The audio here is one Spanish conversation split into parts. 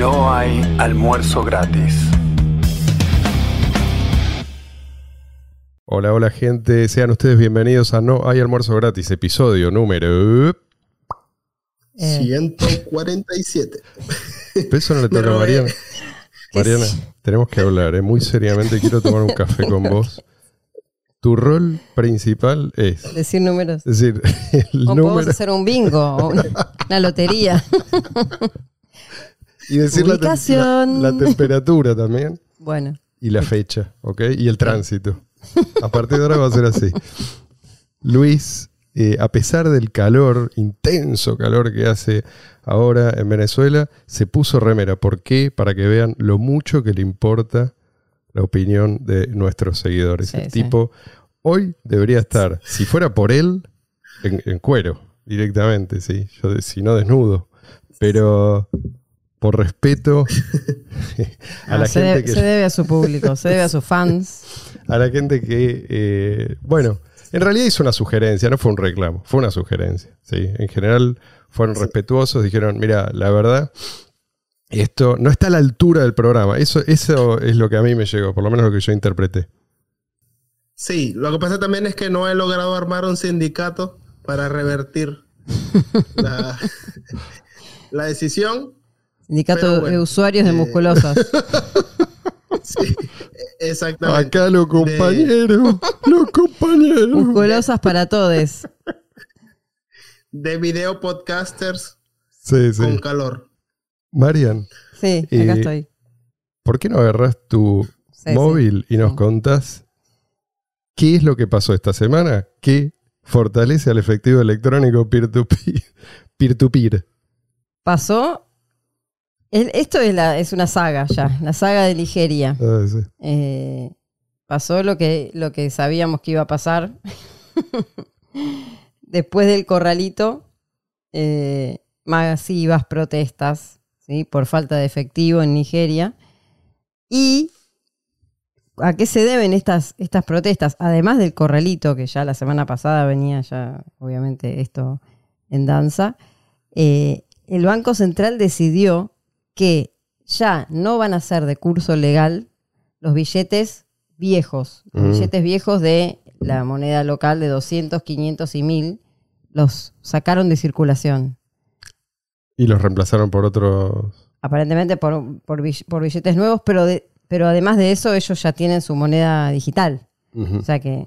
No hay almuerzo gratis. Hola, hola gente, sean ustedes bienvenidos a No hay almuerzo gratis, episodio número... 147. Eso no le toca Pero, a Mariana. eh, Mariana, tenemos que hablar, eh, muy seriamente quiero tomar un café con vos. Tu rol principal es, Decir números. es decir, el O podemos hacer un bingo o una, una lotería. y decir la, la- la temperatura también Bueno, y la fecha, ¿ok? Y el tránsito. A partir de ahora va a ser así. Luis, eh, a pesar del calor, intenso calor que hace ahora en Venezuela, se puso remera. ¿Por qué? Para que vean lo mucho que le importa la opinión de nuestros seguidores. Sí, el sí. tipo hoy debería estar, si fuera por él, en, en cuero, directamente, ¿sí? Yo, si no desnudo. Pero por respeto a ah, la se, gente debe, que se debe a su público, se debe a sus fans. a la gente que, eh, bueno, en realidad hizo una sugerencia, no fue un reclamo, fue una sugerencia. ¿sí? En general fueron respetuosos, dijeron, mira, la verdad, esto no está a la altura del programa. Eso, eso es lo que a mí me llegó, por lo menos lo que yo interpreté. Sí, lo que pasa también es que no he logrado armar un sindicato para revertir la, la decisión. Sindicato bueno, de usuarios de eh, musculosas. Sí, exactamente. Acá los compañeros, los compañeros. Musculosas para todos. De video podcasters Sí, sí. con calor. Marian, Sí, acá Eh, estoy. ¿por qué no agarras tu Sí, móvil y nos Sí. contás qué es lo que pasó esta semana que fortalece al efectivo electrónico peer-to-peer. peer-to-peer. Pasó. El- esto es, la, es una saga ya, la saga de Nigeria. Ah, sí. Eh, pasó lo que, lo que sabíamos que iba a pasar. Después del corralito, eh, masivas protestas ¿sí? por falta de efectivo en Nigeria. ¿Y a qué se deben estas, estas protestas? Además del corralito, que ya la semana pasada venía ya, obviamente, esto en danza, eh, el Banco Central decidió que ya no van a ser de curso legal los billetes viejos, los Mm. billetes viejos de la moneda local de 200, 500 y 1000, los sacaron de circulación. Y los reemplazaron por otros. Aparentemente por, por, bill- por billetes nuevos, pero, de- pero además de eso ellos ya tienen su moneda digital. O sea que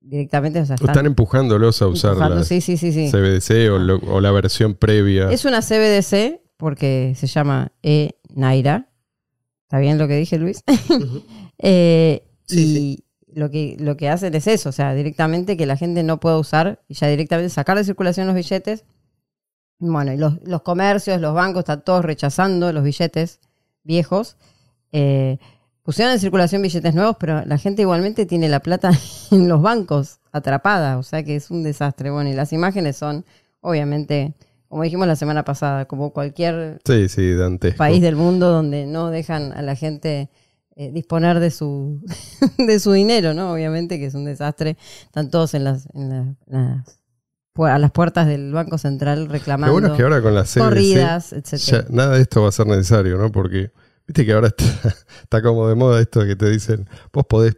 directamente o sea, Están, están empujándolos a usar la Sí, sí, sí, sí. CBDC o, lo- o la versión previa. Es una CBDC porque se llama E-Naira. ¿Está bien lo que dije, Luis? Eh, Sí, y Lo, que, lo que hacen es eso, o sea, directamente que la gente no pueda usar y ya directamente sacar de circulación los billetes. Bueno, y los, los comercios, los bancos están todos rechazando los billetes viejos. Eh, pusieron en circulación billetes nuevos, pero la gente igualmente tiene la plata en los bancos atrapada, o sea que es un desastre. Bueno, y las imágenes son, obviamente, como dijimos la semana pasada, como cualquier Sí, sí, Dante. país del mundo donde no dejan a la gente eh, disponer de su, de su dinero, ¿no? Obviamente que es un desastre. Están todos en las, en la- las- a las puertas del Banco Central Lo reclamando bueno es que ahora con la CBDC corridas, etcétera. nada de esto va a ser necesario, ¿no? Porque viste que ahora está, está como de moda esto que te dicen, vos podés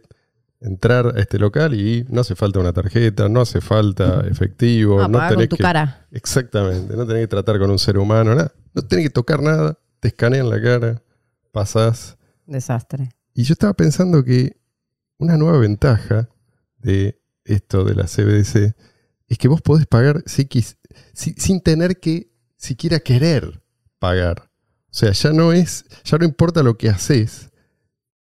entrar a este local y no hace falta una tarjeta, no hace falta efectivo, No, no, pagar con tenés tu que... cara. Exactamente, no tenés que tratar con un ser humano, nada. No tenés que tocar nada, te escanean la cara, pasás. Desastre. Y yo estaba pensando que una nueva ventaja de esto de la CBDC es que vos podés pagar si- sin tener que siquiera querer pagar. O sea, ya no es, ya no importa lo que haces,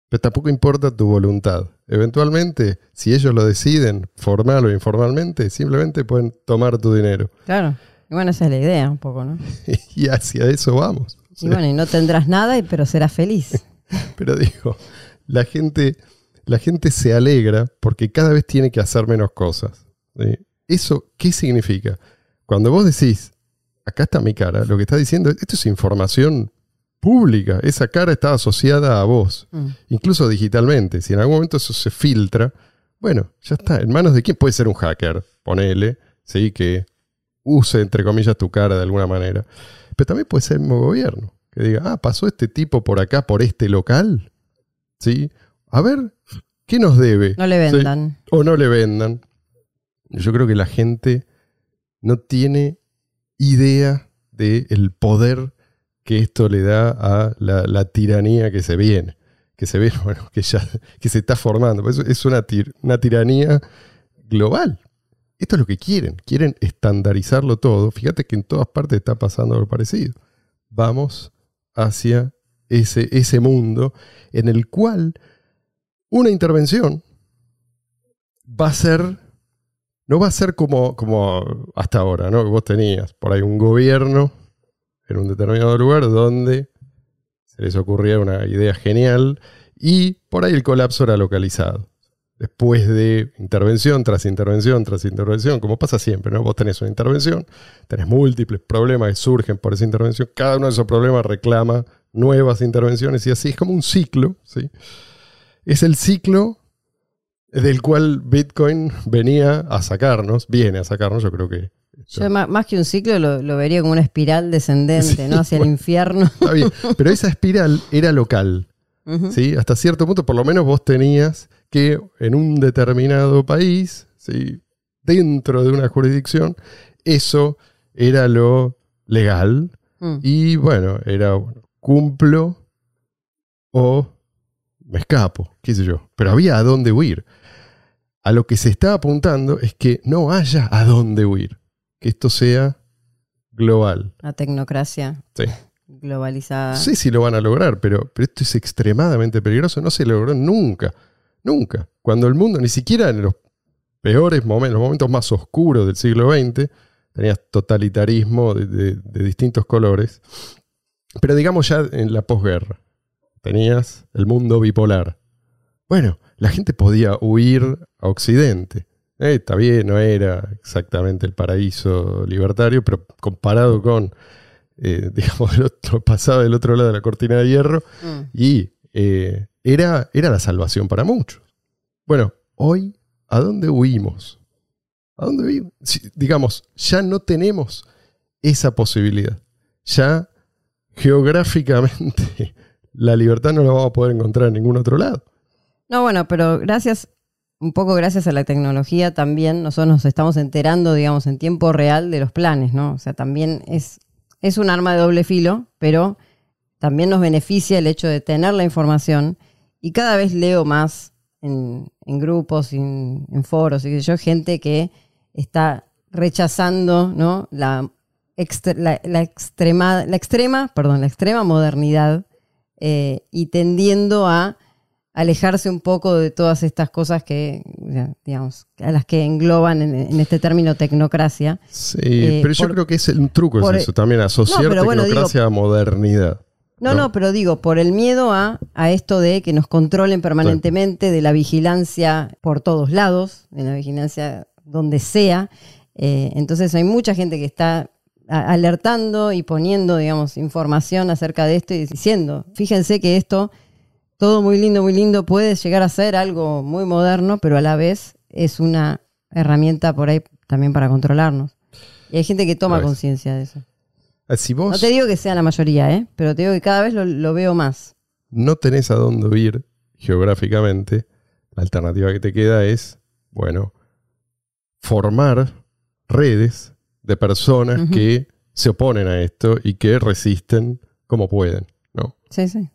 pero tampoco importa tu voluntad. Eventualmente, si ellos lo deciden, formal o informalmente, simplemente pueden tomar tu dinero. Claro. Y bueno, esa es la idea un poco, ¿no? Y hacia eso vamos. Y bueno, y no tendrás nada, pero serás feliz. Pero digo, la gente, la gente se alegra porque cada vez tiene que hacer menos cosas. ¿sí? ¿Eso qué significa? Cuando vos decís, acá está mi cara, lo que está diciendo, esto es información pública. Esa cara está asociada a vos, Mm. incluso digitalmente. Si en algún momento eso se filtra, bueno, ya está. ¿En manos de quién puede ser un hacker? Ponele, ¿sí? Que use, entre comillas, tu cara de alguna manera. Pero también puede ser el mismo gobierno, que diga, ah, pasó este tipo por acá, por este local. ¿Sí? A ver, ¿qué nos debe? No le ¿Sí? vendan. O no le vendan. Yo creo que la gente no tiene idea del poder que esto le da a la, tiranía que se viene. Que se bueno, que ya que se está formando. Por eso es una, tir- una tiranía global. Esto es lo que quieren. Quieren estandarizarlo todo. Fíjate que en todas partes está pasando algo parecido. Vamos hacia ese, ese mundo en el cual una intervención va a ser, no va a ser como, como hasta ahora, ¿no? Que vos tenías por ahí un gobierno en un determinado lugar donde se les ocurría una idea genial y por ahí el colapso era localizado. Después de intervención tras intervención tras intervención, como pasa siempre, ¿no? Vos tenés una intervención, tenés múltiples problemas que surgen por esa intervención, cada uno de esos problemas reclama nuevas intervenciones y así es como un ciclo, ¿sí? Es el ciclo del cual Bitcoin venía a sacarnos, viene a sacarnos, yo creo que Yo más que un ciclo lo, lo vería como una espiral descendente, Sí, ¿no? Hacia el infierno. está bien, pero esa espiral era local. ¿sí? Hasta cierto punto, por lo menos vos tenías que en un determinado país, ¿sí? dentro de una jurisdicción, eso era lo legal Mm. y bueno, era bueno, cumplo o me escapo, qué sé yo. Pero había a dónde huir. A lo que se está apuntando es que no haya a dónde huir, que esto sea global. La tecnocracia Sí. globalizada. No sé si lo van a lograr, pero, pero esto es extremadamente peligroso. No se logró nunca. Nunca. Cuando el mundo, ni siquiera en los peores momentos, los momentos más oscuros del siglo XX, tenías totalitarismo de, de- de distintos colores. Pero digamos ya en la posguerra, tenías el mundo bipolar. Bueno, la gente podía huir a Occidente. Eh, está bien, no era exactamente el paraíso libertario, pero comparado con, eh, digamos, el otro, pasado del otro lado de la cortina de hierro, Mm. y eh, era, era la salvación para muchos. Bueno, hoy, ¿a dónde huimos? ¿A dónde huimos? Si- digamos, ya no tenemos esa posibilidad. Ya geográficamente la libertad no la vamos a poder encontrar en ningún otro lado. No, bueno, pero gracias, un poco gracias a la tecnología también nosotros nos estamos enterando, digamos, en tiempo real de los planes, ¿no? O sea, también es, es un arma de doble filo, pero también nos beneficia el hecho de tener la información y cada vez leo más en, en grupos, en, foros, y yo, gente que está rechazando, ¿no? La, la extrema, la extrema, perdón, la extrema modernidad eh, y tendiendo a alejarse un poco de todas estas cosas que, digamos, a las que engloban en, en este término tecnocracia. Sí, Eh, pero yo por- creo que es el un truco, por- es eso, también asociar No, bueno, tecnocracia a modernidad. No, No. no, pero digo, por el miedo a, a esto de que nos controlen permanentemente, de la vigilancia por todos lados, de la vigilancia donde sea. Eh, entonces hay mucha gente que está alertando y poniendo, digamos, información acerca de esto y diciendo, fíjense que esto, todo muy lindo, muy lindo, puede llegar a ser algo muy moderno, pero a la vez es una herramienta por ahí también para controlarnos. Y hay gente que toma conciencia de eso. Ah, Si vos No te digo que sea la mayoría, ¿eh? pero te digo que cada vez lo, lo veo más. no tenés a dónde ir geográficamente, la alternativa que te queda es, bueno, formar redes de personas que se oponen a esto y que resisten como pueden, ¿no? Sí, sí.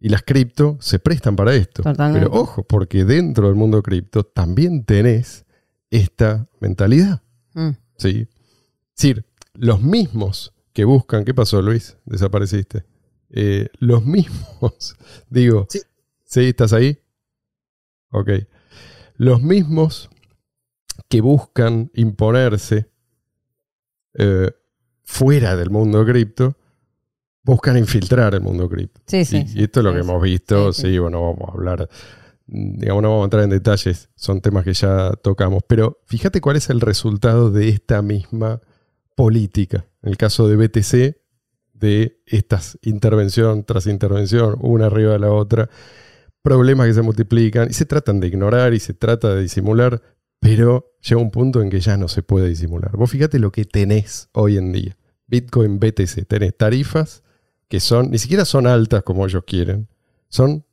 Y las cripto se prestan para esto. Totalmente. Pero ojo, porque dentro del mundo cripto también tenés esta mentalidad. Mm. ¿sí? Es decir, los mismos que buscan. ¿Qué pasó, Luis? Desapareciste. Eh, los mismos, digo. Sí. ¿Sí? ¿Estás ahí? Ok. Los mismos que buscan imponerse eh, fuera del mundo cripto, buscan infiltrar el mundo cripto. Sí, sí. y, esto es lo que hemos visto, Sí, sí, sí. bueno, vamos a hablar, digamos, no vamos a entrar en detalles, son temas que ya tocamos, pero fíjate cuál es el resultado de esta misma política. En el caso de BTC, de estas intervención tras intervención, una arriba de la otra, problemas que se multiplican y se tratan de ignorar y se trata de disimular, pero llega un punto en que ya no se puede disimular. Vos fíjate lo que tenés hoy en día. Bitcoin BTC, tenés tarifas que son, ni siquiera son altas como ellos quieren, son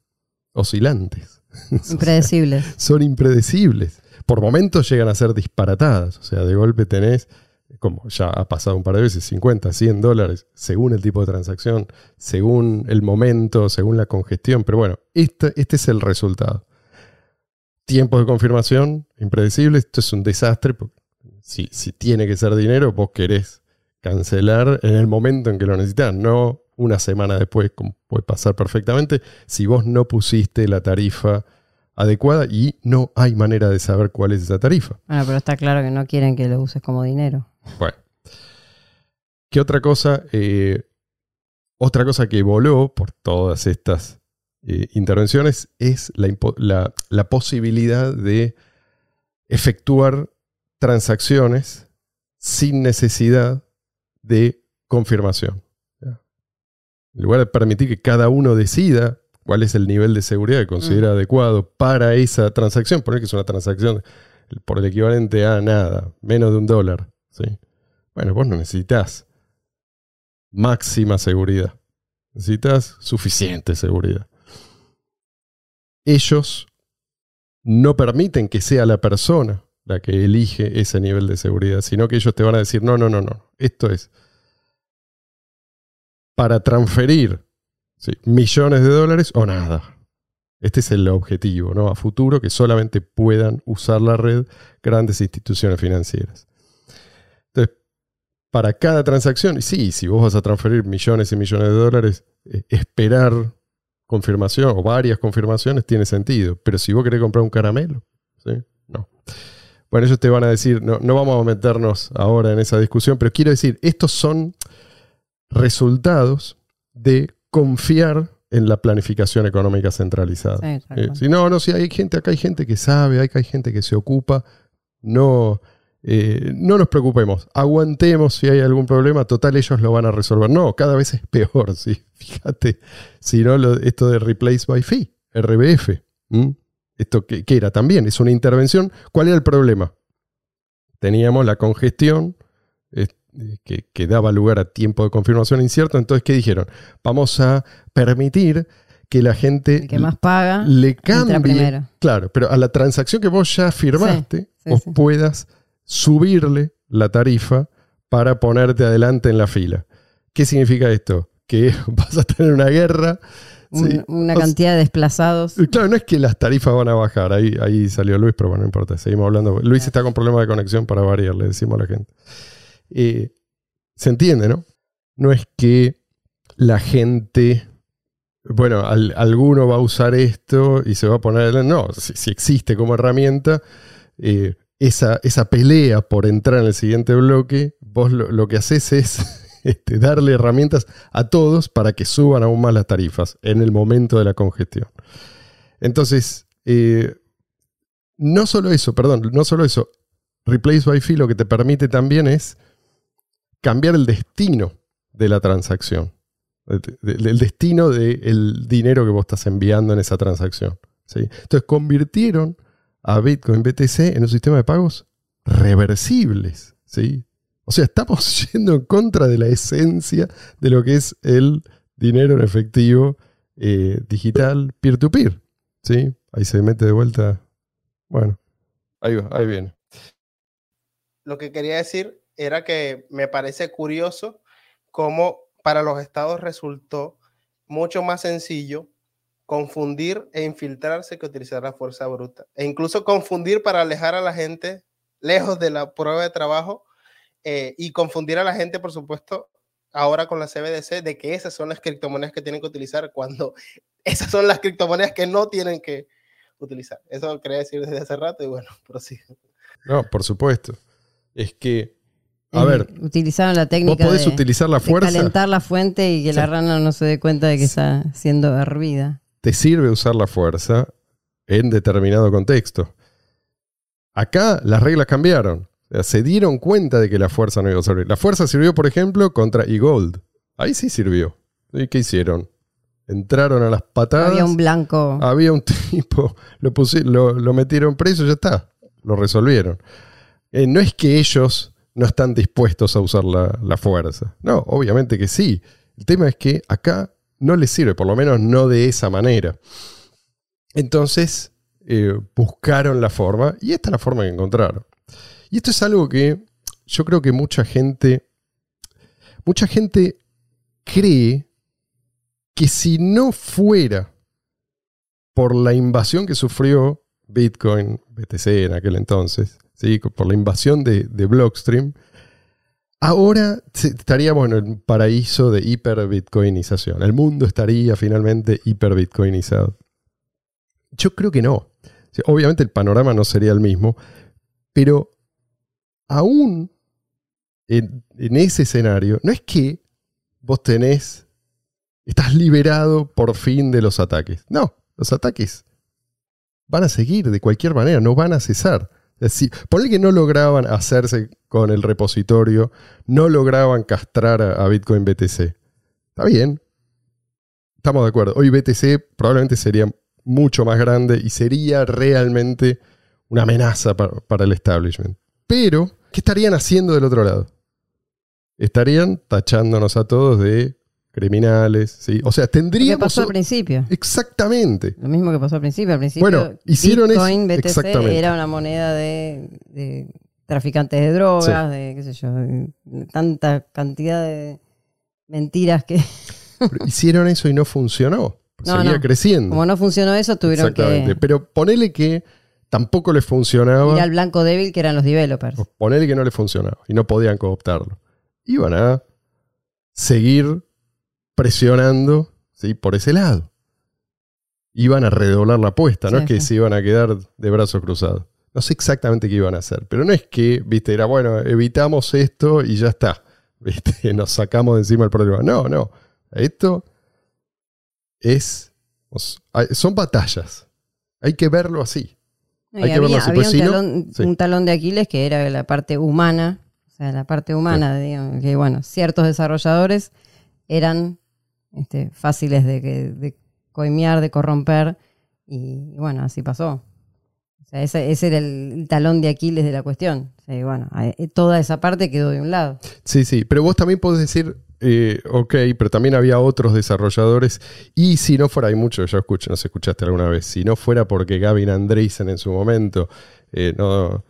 oscilantes. Impredecibles. son impredecibles. Por momentos llegan a ser disparatadas. O sea, de golpe tenés, como ya ha pasado un par de veces, 50, 100 dólares, según el tipo de transacción, según el momento, según la congestión. Pero bueno, este, este es el resultado. Tiempos de confirmación impredecibles. Esto es un desastre. porque Si, si tiene que ser dinero, vos querés cancelar en el momento en que lo necesitas, no una semana después, como puede pasar perfectamente, si vos no pusiste la tarifa adecuada y no hay manera de saber cuál es esa tarifa. Bueno, pero está claro que no quieren que lo uses como dinero. Bueno. ¿Qué otra cosa? Eh, otra cosa que voló por todas estas eh, intervenciones es la- la posibilidad de efectuar transacciones sin necesidad de confirmación. En lugar de permitir que cada uno decida cuál es el nivel de seguridad que considera adecuado para esa transacción, poner que es una transacción por el equivalente a nada, menos de un dólar. ¿sí? Bueno, vos no necesitas máxima seguridad. Necesitas suficiente seguridad. Ellos no permiten que sea la persona la que elige ese nivel de seguridad, sino que ellos te van a decir, no, no, no, no, esto es para transferir millones de dólares o nada. Este es el objetivo, ¿no? A futuro que solamente puedan usar la red grandes instituciones financieras. Entonces, para cada transacción, sí, si vos vas a transferir millones y millones de dólares, eh, esperar confirmación o varias confirmaciones tiene sentido. Pero si vos querés comprar un caramelo. No. Bueno, ellos te van a decir, no vamos a meternos ahora en esa discusión, pero quiero decir, estos son resultados de confiar en la planificación económica centralizada. Sí, Eh, si no, no, si hay gente, acá hay gente que sabe, acá hay gente que se ocupa, no, eh, no nos preocupemos, aguantemos si hay algún problema, total ellos lo van a resolver. No, cada vez es peor, ¿sí? fíjate, si no, lo- esto de Replace by Fee, RBF, ¿m? esto que, que era también, es una intervención. ¿Cuál era el problema? Teníamos la congestión que, que daba lugar a tiempo de confirmación incierto, entonces, ¿qué dijeron? Vamos a permitir que la gente El que más paga, le cambie, primero. claro, pero a la transacción que vos ya firmaste, sí, vos sí. puedas subirle la tarifa para ponerte adelante en la fila. ¿Qué significa esto? Que vas a tener una guerra. Una O sea, cantidad de desplazados. y Claro, no es que las tarifas van a bajar, ahí, ahí salió Luis, pero bueno, no importa, seguimos hablando. Luis está con problemas de conexión para variar, le decimos a la gente. Eh, Se entiende, ¿no? No es que la gente, bueno, al- alguno va a usar esto y se va a poner, no, si, existe como herramienta, eh, esa, esa pelea por entrar en el siguiente bloque, vos lo, lo que haces es este, darle herramientas a todos para que suban aún más las tarifas en el momento de la congestión. Entonces, eh, no solo eso, perdón, no solo eso, Replace by Fee lo que te permite también es cambiar el destino de la transacción, el, destino del dinero que vos estás enviando en esa transacción. Entonces convirtieron a Bitcoin BTC en un sistema de pagos reversibles. ¿sí? O sea, estamos yendo en contra de la esencia de lo que es el dinero en efectivo eh, digital peer-to-peer. ¿sí? Ahí se mete de vuelta. Bueno, ahí ahí viene. Lo que quería decir era que me parece curioso cómo para los estados resultó mucho más sencillo confundir e infiltrarse que utilizar la fuerza bruta. E incluso confundir para alejar a la gente lejos de la prueba de trabajo eh, y confundir a la gente, por supuesto, ahora con la CBDC, de que esas son las criptomonedas que tienen que utilizar cuando esas son las criptomonedas que no tienen que utilizar. Eso quería decir desde hace rato y bueno, prosigo. No, por supuesto. Es que, a ver, Utilizaron la vos técnica podés de, utilizar la de fuerza. calentar la fuente y que la rana no se dé cuenta de que está siendo hervida. te sirve usar la fuerza en determinado contexto. Acá las reglas cambiaron. O sea, se dieron cuenta de que la fuerza no iba a servir. La fuerza sirvió, por ejemplo, contra eGold. Ahí sí sirvió. ¿Y qué hicieron? Entraron a las patadas. Había un blanco. Había un tipo, lo, pusi- lo, lo metieron preso, ya está. Lo resolvieron. Eh, no es que ellos no están dispuestos a usar la, la fuerza. No, obviamente que sí. El tema es que acá no les sirve, por lo menos no de esa manera. Entonces eh, buscaron la forma y esta es la forma que encontraron. Y esto es algo que yo creo que mucha gente, mucha gente cree que si no fuera por la invasión que sufrió Bitcoin, BTC en aquel entonces, ¿sí? por la invasión de, Blockstream, ahora estaríamos en el paraíso de hiperbitcoinización. El mundo estaría finalmente hiperbitcoinizado. Yo creo que no. Obviamente el panorama no sería el mismo, pero aún en, ese escenario, no es que vos tenés, estás liberado por fin de los ataques. No, los ataques van a seguir de cualquier manera, no van a cesar. Es decir, el que no lograban hacerse con el repositorio, no lograban castrar a Bitcoin BTC. Está bien, estamos de acuerdo. Hoy BTC probablemente sería mucho más grande y sería realmente una amenaza para, el establishment. Pero, ¿qué estarían haciendo del otro lado? Estarían tachándonos a todos de criminales, ¿sí? O sea, tendríamos... Lo que pasó al principio. Exactamente. Lo mismo que pasó al principio. Al principio, bueno, hicieron Bitcoin, BTC, era una moneda de, traficantes de drogas, de, qué sé yo, tanta cantidad de mentiras que... hicieron eso y no funcionó seguía creciendo. Como no funcionó eso, tuvieron Exactamente. Pero ponele que tampoco les funcionaba. Y al blanco débil que eran los developers. Ponele que no les funcionaba y no podían cooptarlo. Iban a seguir presionando ¿sí? por ese lado. Iban a redoblar la apuesta, no es que se iban a quedar de brazos cruzados. No sé exactamente qué iban a hacer, pero no es que, viste, era bueno, evitamos esto y ya está. ¿Viste? Nos sacamos de encima el problema. No, no. Esto es. Son batallas. Hay que verlo así. Hay que verlo así. Había pues un, talón, de Aquiles que era la parte humana, o sea, la parte humana, digamos, que bueno, ciertos desarrolladores eran este, fáciles de, de coimear, de corromper, y, bueno, así pasó. O sea, ese, era el, talón de Aquiles de la cuestión. bueno, toda esa parte quedó de un lado. Sí, sí, pero vos también podés decir, eh, ok, pero también había otros desarrolladores. Y si no fuera, hay muchos, yo escucho, no sé, escuchaste alguna vez, si no fuera porque Gavin Andreessen en su momento, eh, no,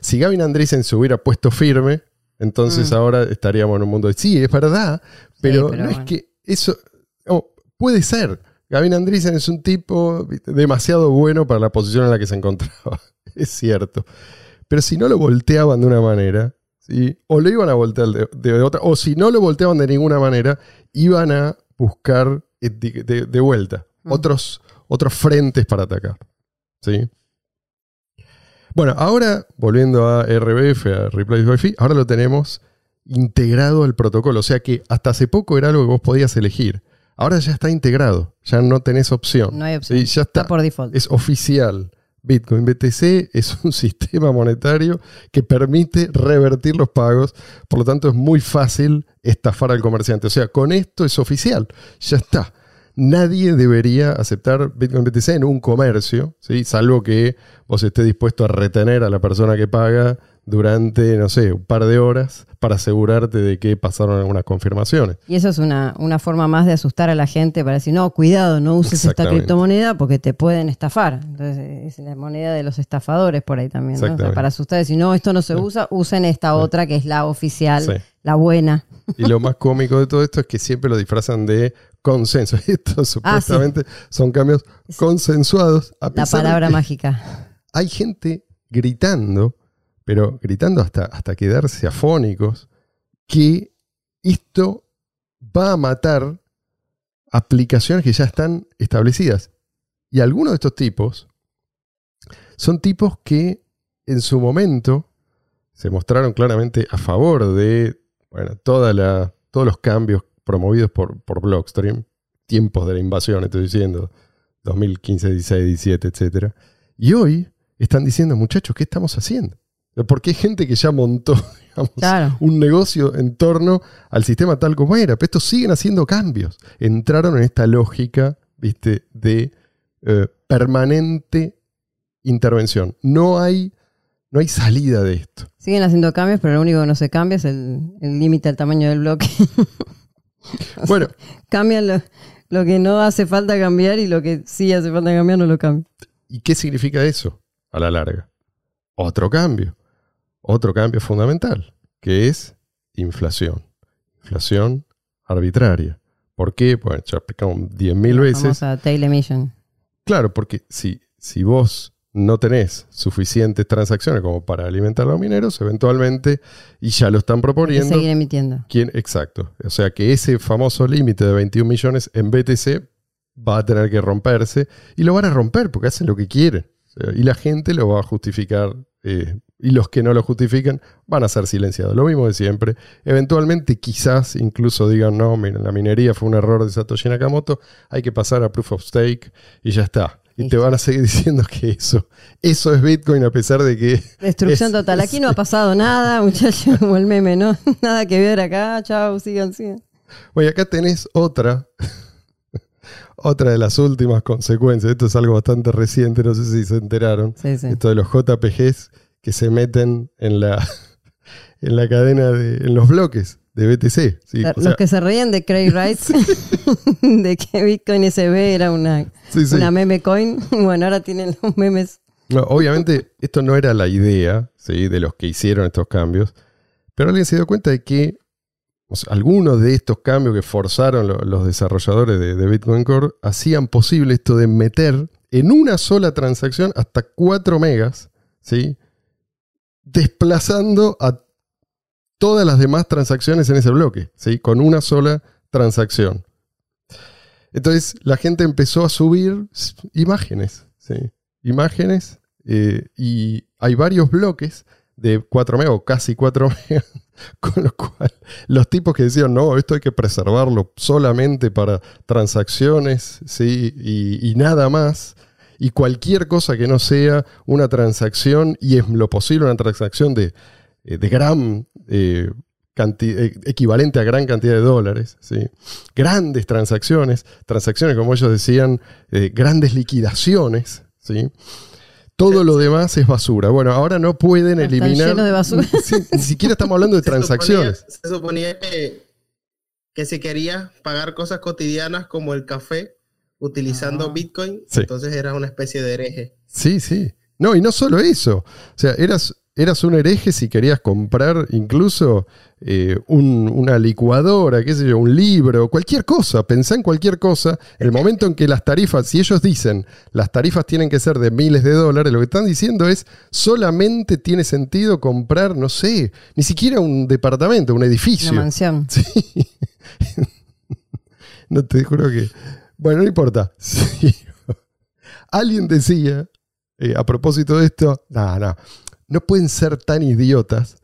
si Gavin Andreessen se hubiera puesto firme, entonces mm. ahora estaríamos en un mundo de, sí, es verdad, pero, no es que eso, puede ser. Gavin Andreessen es un tipo demasiado bueno para la posición en la que se encontraba, es cierto. Pero si no lo volteaban de una manera, o lo iban a voltear de, otra, o si no lo volteaban de ninguna manera, iban a buscar de, vuelta mm. otros, otros frentes para atacar. ¿sí? Bueno, ahora, volviendo a RBF, a Replace Wi-Fi, ahora lo tenemos integrado al protocolo. O sea que hasta hace poco era algo que vos podías elegir. Ahora ya está integrado, ya no tenés opción. No hay opción. Ya está, por default. Es oficial. Bitcoin BTC es un sistema monetario que permite revertir los pagos, por lo tanto es muy fácil estafar al comerciante. O sea, con esto es oficial, ya está. Nadie debería aceptar Bitcoin BTC en un comercio, ¿sí? salvo que vos estés dispuesto a retener a la persona que paga durante, no sé, un par de horas para asegurarte de que pasaron algunas confirmaciones. Y eso es una, forma más de asustar a la gente para decir, no, cuidado, no uses esta criptomoneda porque te pueden estafar. Entonces es la moneda de los estafadores por ahí también. ¿no? para asustar, decir, no, esto no se usa, usen esta otra que es la oficial, la buena. Y lo más cómico de todo esto es que siempre lo disfrazan de consenso. Esto ah, supuestamente son cambios consensuados. la palabra mágica. Hay gente gritando pero gritando hasta, hasta quedarse afónicos, que esto va a matar aplicaciones que ya están establecidas. Y algunos de estos tipos son tipos que en su momento se mostraron claramente a favor de bueno, toda todos los cambios promovidos por, por Blockstream, tiempos de la invasión, estoy diciendo, 2015, 16, 17, etc. Y hoy están diciendo, muchachos, ¿qué estamos haciendo? Porque hay gente que ya montó un negocio en torno al sistema tal como era. Pero estos siguen haciendo cambios. Entraron en esta lógica ¿viste? de eh, permanente intervención. No hay, no hay salida de esto. Siguen haciendo cambios, pero lo único que no se cambia es el límite al tamaño del bloque. Bueno, Cambian lo, lo que no hace falta cambiar y lo que sí hace falta cambiar no lo cambia. ¿y qué significa eso a la larga? Otro cambio. Otro cambio fundamental, que es inflación. Inflación arbitraria. ¿Por qué? Pues ya explicamos 10.000 veces. A tail emission. Claro, porque si, si vos no tenés suficientes transacciones como para alimentar a los mineros, eventualmente, y ya lo están proponiendo, seguir emitiendo. ¿quién? Exacto. O sea que ese famoso límite de 21 millones en BTC va a tener que romperse y lo van a romper porque hacen lo que quieren. O sea, y la gente lo va a justificar eh, y los que no lo justifican van a ser silenciados. Lo mismo de siempre. Eventualmente quizás incluso digan, no, miren, la minería fue un error de Satoshi Nakamoto, hay que pasar a Proof of Stake y ya está. Y te van a seguir diciendo que eso, eso es Bitcoin a pesar de que... Destrucción es- total. Aquí no ha pasado nada, muchachos, como el meme, ¿no? Nada que ver acá. Chao, sigan, sigan. Bueno, acá tenés otra, otra de las últimas consecuencias. Esto es algo bastante reciente, no sé si se enteraron. Sí, sí. Esto de los JPGs que se meten en la, en la cadena, de, en los bloques de BTC. ¿sí? O Los sea, que se reían de Craig Wright, de que Bitcoin SB era una, sí, una meme coin, bueno, ahora tienen los memes. No, obviamente, esto no era la idea ¿sí? de los que hicieron estos cambios, pero alguien se dio cuenta de que algunos de estos cambios que forzaron lo- los desarrolladores de, Bitcoin Core hacían posible esto de meter en una sola transacción hasta 4 megas, ¿sí? desplazando a todas las demás transacciones en ese bloque, ¿sí? con una sola transacción. Entonces la gente empezó a subir imágenes, ¿sí? imágenes eh, y hay varios bloques de 4 megas o casi 4 megas, con lo cual los tipos que decían, no, esto hay que preservarlo solamente para transacciones ¿sí? y, nada más, y cualquier cosa que no sea una transacción, y es lo posible una transacción de, eh, de gran... eh, canti- eh, equivalente a gran cantidad de dólares, ¿sí? grandes transacciones, transacciones como ellos decían, grandes liquidaciones, ¿sí? Todo lo demás es basura. Bueno, ahora no pueden Está eliminar... lleno de basura. Ni siquiera estamos hablando de Se suponía- transacciones. Se suponía que, que si querías pagar cosas cotidianas como el café utilizando Ah. Bitcoin, Sí. entonces eras una especie de hereje. Sí, sí. No, y no solo eso. O sea, eras, eras un hereje si querías comprar incluso eh, un- una licuadora, qué sé yo, un libro, cualquier cosa. Pensá en cualquier cosa. El momento en que las tarifas, si ellos dicen las tarifas tienen que ser de miles de dólares, lo que están diciendo es solamente tiene sentido comprar, no sé, ni siquiera un departamento, un edificio. Una mansión. Sí. no te juro que. Bueno, no importa. Sí. Alguien decía, eh, a propósito de esto, no, no, no pueden ser tan idiotas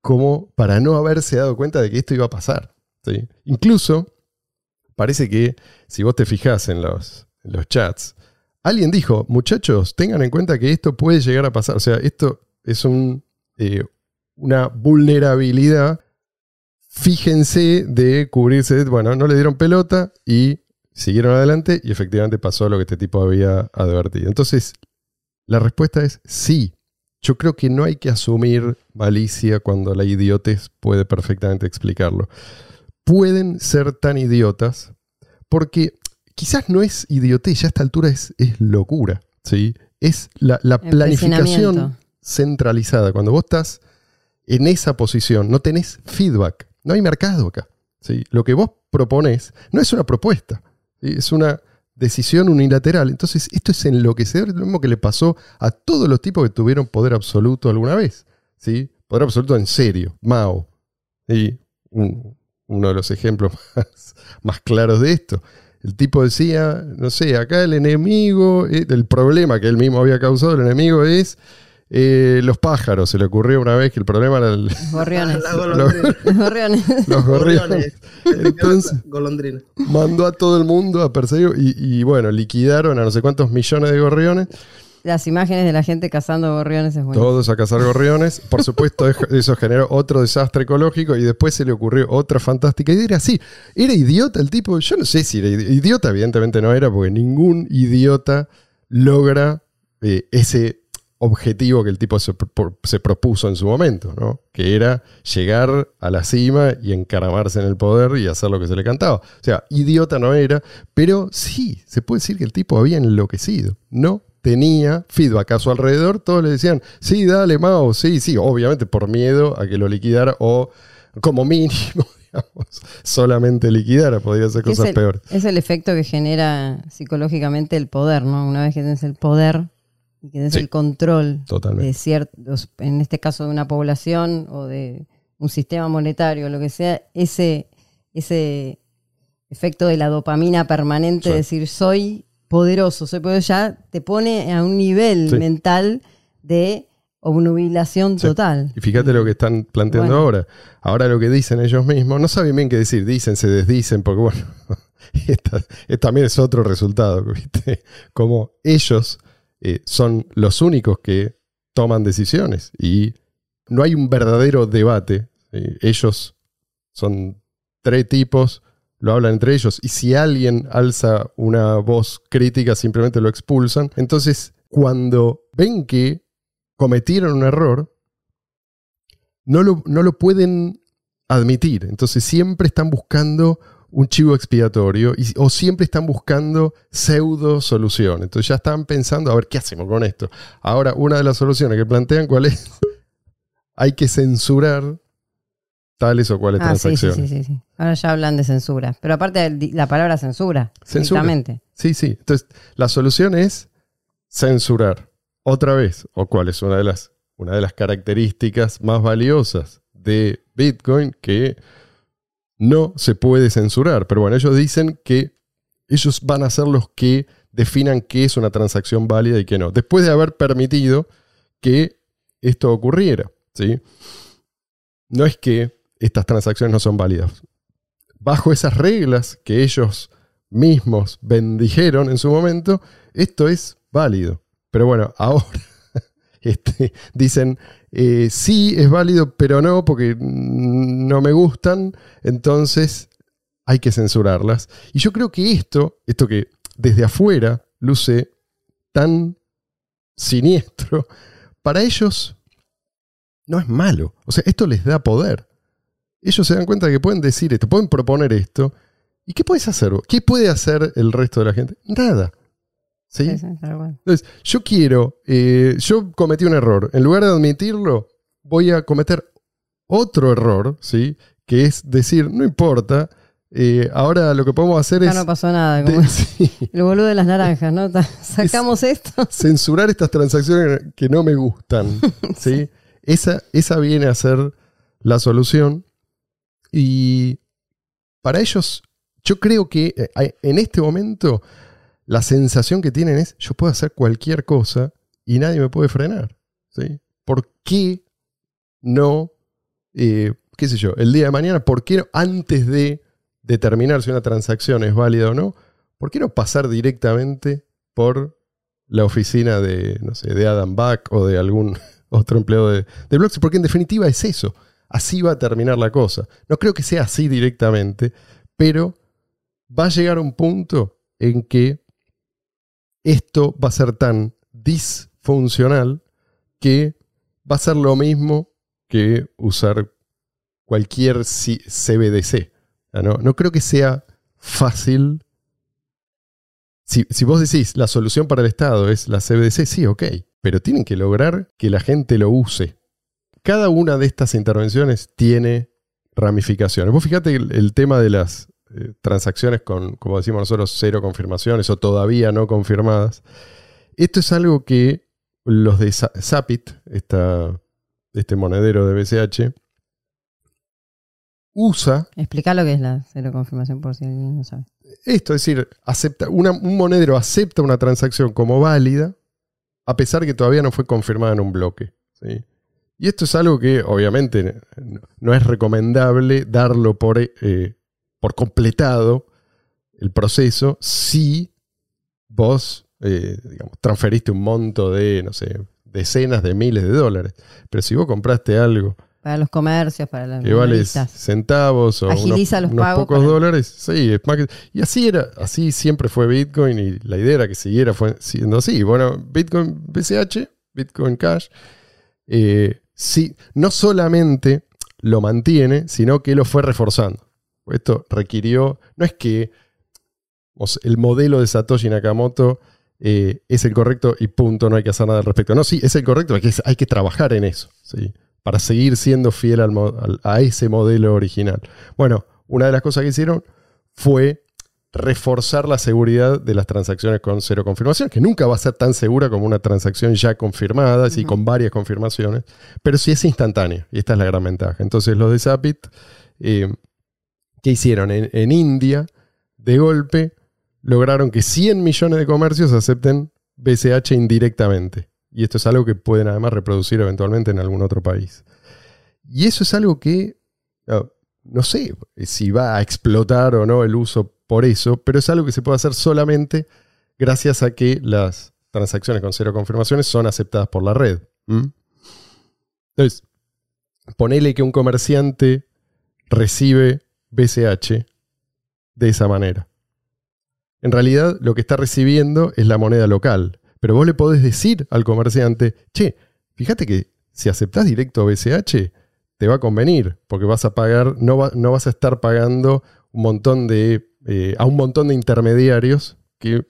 como para no haberse dado cuenta de que esto iba a pasar. ¿sí? Incluso, parece que si vos te fijás en los, chats, alguien dijo, muchachos, tengan en cuenta que esto puede llegar a pasar. O sea, esto es eh, una vulnerabilidad fíjense de cubrirse, bueno, no le dieron pelota y siguieron adelante y efectivamente pasó lo que este tipo había advertido. Entonces, la respuesta es sí. Yo creo que no hay que asumir malicia cuando la idiotez puede perfectamente explicarlo. Pueden ser tan idiotas porque quizás no es idiotez, ya a esta altura es, es locura. ¿sí? Es la, la planificación centralizada. Cuando vos estás en esa posición, no tenés feedback, no hay mercado acá. ¿sí? Lo que vos propones no es una propuesta, ¿sí? es una decisión unilateral. Entonces, esto es enloquecedor, es lo mismo que le pasó a todos los tipos que tuvieron poder absoluto alguna vez. ¿sí? Poder absoluto en serio, Mao. ¿sí? Un- uno de los ejemplos más, más claros de esto. El tipo decía, no sé, acá el enemigo, eh, el problema que él mismo había causado, el enemigo es eh, los pájaros. Se le ocurrió una vez que el problema era el- Los gorriones. Los gorriones. los gorriones. Entonces golondrina. mandó a todo el mundo a perseguir y, y, bueno, liquidaron a no sé cuántos millones de gorriones, Las imágenes de la gente cazando gorriones es bueno. todos a cazar gorriones. Por supuesto, eso generó otro desastre ecológico y después se le ocurrió otra fantástica idea. Era así, era idiota el tipo. Yo no sé si era idi- idiota, evidentemente no era, porque ningún idiota logra eh, ese objetivo que el tipo se, pro- se propuso en su momento, ¿no? Que era llegar a la cima y encaramarse en el poder y hacer lo que se le cantaba. O sea, idiota no era, pero sí, se puede decir que el tipo había enloquecido. No tenía feedback a su alrededor, todos le decían, sí, dale, Mao, sí, sí, obviamente por miedo a que lo liquidara o como mínimo, digamos, solamente liquidara, podría hacer es cosas el- peores. Es el efecto que genera psicológicamente el poder, ¿no? Una vez que tienes el poder y que Sí. el control Totalmente. de ciertos, en este caso de una población o de un sistema monetario, lo que sea, ese, ese efecto de la dopamina permanente, Sí. de decir soy poderoso, soy poderoso, ya te pone a un nivel Sí. mental de obnubilación Sí. total. Y fíjate lo que están planteando Bueno. ahora. Ahora lo que dicen ellos mismos, no saben bien qué decir, dicen, se desdicen, porque bueno, esta- esta también es otro resultado, ¿viste? Como ellos eh, son los únicos que toman decisiones y no hay un verdadero debate. ¿sí? Ellos son tres tipos, lo hablan entre ellos, y si alguien alza una voz crítica, simplemente lo expulsan. Entonces, cuando ven que cometieron un error, no lo, no lo pueden admitir. Entonces siempre están buscando un chivo expiatorio y- o siempre están buscando pseudo solución. Entonces ya están pensando, a ver, ¿qué hacemos con esto? Ahora, una de las soluciones que plantean, ¿cuál es? Hay que censurar tales o cuales Ah, sí, sí, transacciones. sí, sí, sí. Ahora ya hablan de censura. Pero aparte el- la palabra censura, Censura. Sí, sí. Entonces, la solución es censurar. Otra vez, o cuál es una de las, una de las características más valiosas de Bitcoin que no se puede censurar. Pero bueno, ellos dicen que ellos van a ser los que definan qué es una transacción válida y qué no. Después de haber permitido que esto ocurriera. ¿sí? No es que estas transacciones no son válidas. Bajo esas reglas que ellos mismos bendijeron en su momento, esto es válido. Pero bueno, ahora este, dicen, eh, sí es válido, pero no, porque no me gustan, entonces hay que censurarlas. Y yo creo que esto, esto que desde afuera luce tan siniestro, para ellos no es malo. O sea, esto les da poder. Ellos se dan cuenta de que pueden decir esto, pueden proponer esto. ¿Y qué puedes hacer? ¿Qué puede hacer el resto de la gente? Nada. ¿Sí? Entonces, yo quiero, eh, yo cometí un error. En lugar de admitirlo, voy a cometer otro error, ¿sí? Que es decir, no importa, eh, ahora lo que podemos hacer Acá es no pasó nada. de- Como sí, el boludo de las naranjas, ¿no? Sacamos esto. censurar estas transacciones que no me gustan, ¿sí? Esa, esa viene a ser la solución. Y para ellos, yo creo que eh, en este momento la sensación que tienen es, yo puedo hacer cualquier cosa y nadie me puede frenar. ¿sí? ¿Por qué no, eh, qué sé yo, el día de mañana, por qué no, antes de determinar si una transacción es válida o no, por qué no pasar directamente por la oficina de, no sé, de Adam Back o de algún otro empleado de, de? Porque en definitiva es eso. Así va a terminar la cosa. No creo que sea así directamente, pero va a llegar un punto en que esto va a ser tan disfuncional que va a ser lo mismo que usar cualquier CBDC. Ah, No, no creo que sea fácil. Si, vos decís la solución para el Estado es la CBDC, sí, ok. Pero tienen que lograr que la gente lo use. Cada una de estas intervenciones tiene ramificaciones. Vos fíjate el tema de las eh, transacciones con, como decimos nosotros, cero confirmaciones o todavía no confirmadas. Esto es algo que los de Zapit, esta, este monedero de BCH, usa Explica lo que es la cero confirmación por si alguien no sabe. esto, es decir, acepta, una- un monedero acepta una transacción como válida a pesar que todavía no fue confirmada en un bloque. ¿sí? Y esto es algo que obviamente no- no es recomendable darlo por, eh, por completado el proceso si vos eh, digamos, transferiste un monto de, no sé, decenas de miles de dólares. Pero si vos compraste algo Para los comercios, para las que vale centavos o Agiliza unos, los unos pagos pocos para- dólares, sí, es más que- y así era, así siempre fue Bitcoin y la idea era que siguiera fue siendo así. Bueno, Bitcoin BCH Bitcoin Cash, eh, sí, no solamente lo mantiene, sino que lo fue reforzando. Esto requirió, no es que el modelo de Satoshi Nakamoto eh, es el correcto y punto, no hay que hacer nada al respecto. No, sí, es el correcto, hay que, hay que trabajar en eso, ¿sí? para seguir siendo fiel a ese modelo original. Bueno, una de las cosas que hicieron fue reforzar la seguridad de las transacciones con cero confirmación, que nunca va a ser tan segura como una transacción ya confirmada, y con varias confirmaciones, pero sí es instantánea, y esta es la gran ventaja. Entonces los de Zapit, eh, ¿qué hicieron? En, India, de golpe, lograron que 100 millones de comercios acepten BCH indirectamente. Y esto es algo que pueden además reproducir eventualmente en algún otro país. Y eso es algo que, ah, no sé si va a explotar o no el uso por eso, pero es algo que se puede hacer solamente gracias a que las transacciones con cero confirmaciones son aceptadas por la red. Entonces, ponele que un comerciante recibe BCH de esa manera. En realidad, lo que está recibiendo es la moneda local. Pero vos le podés decir al comerciante, che, fíjate que si aceptás directo BCH, te va a convenir, porque vas a pagar, no, vas a estar pagando un montón de, eh, a un montón de intermediarios que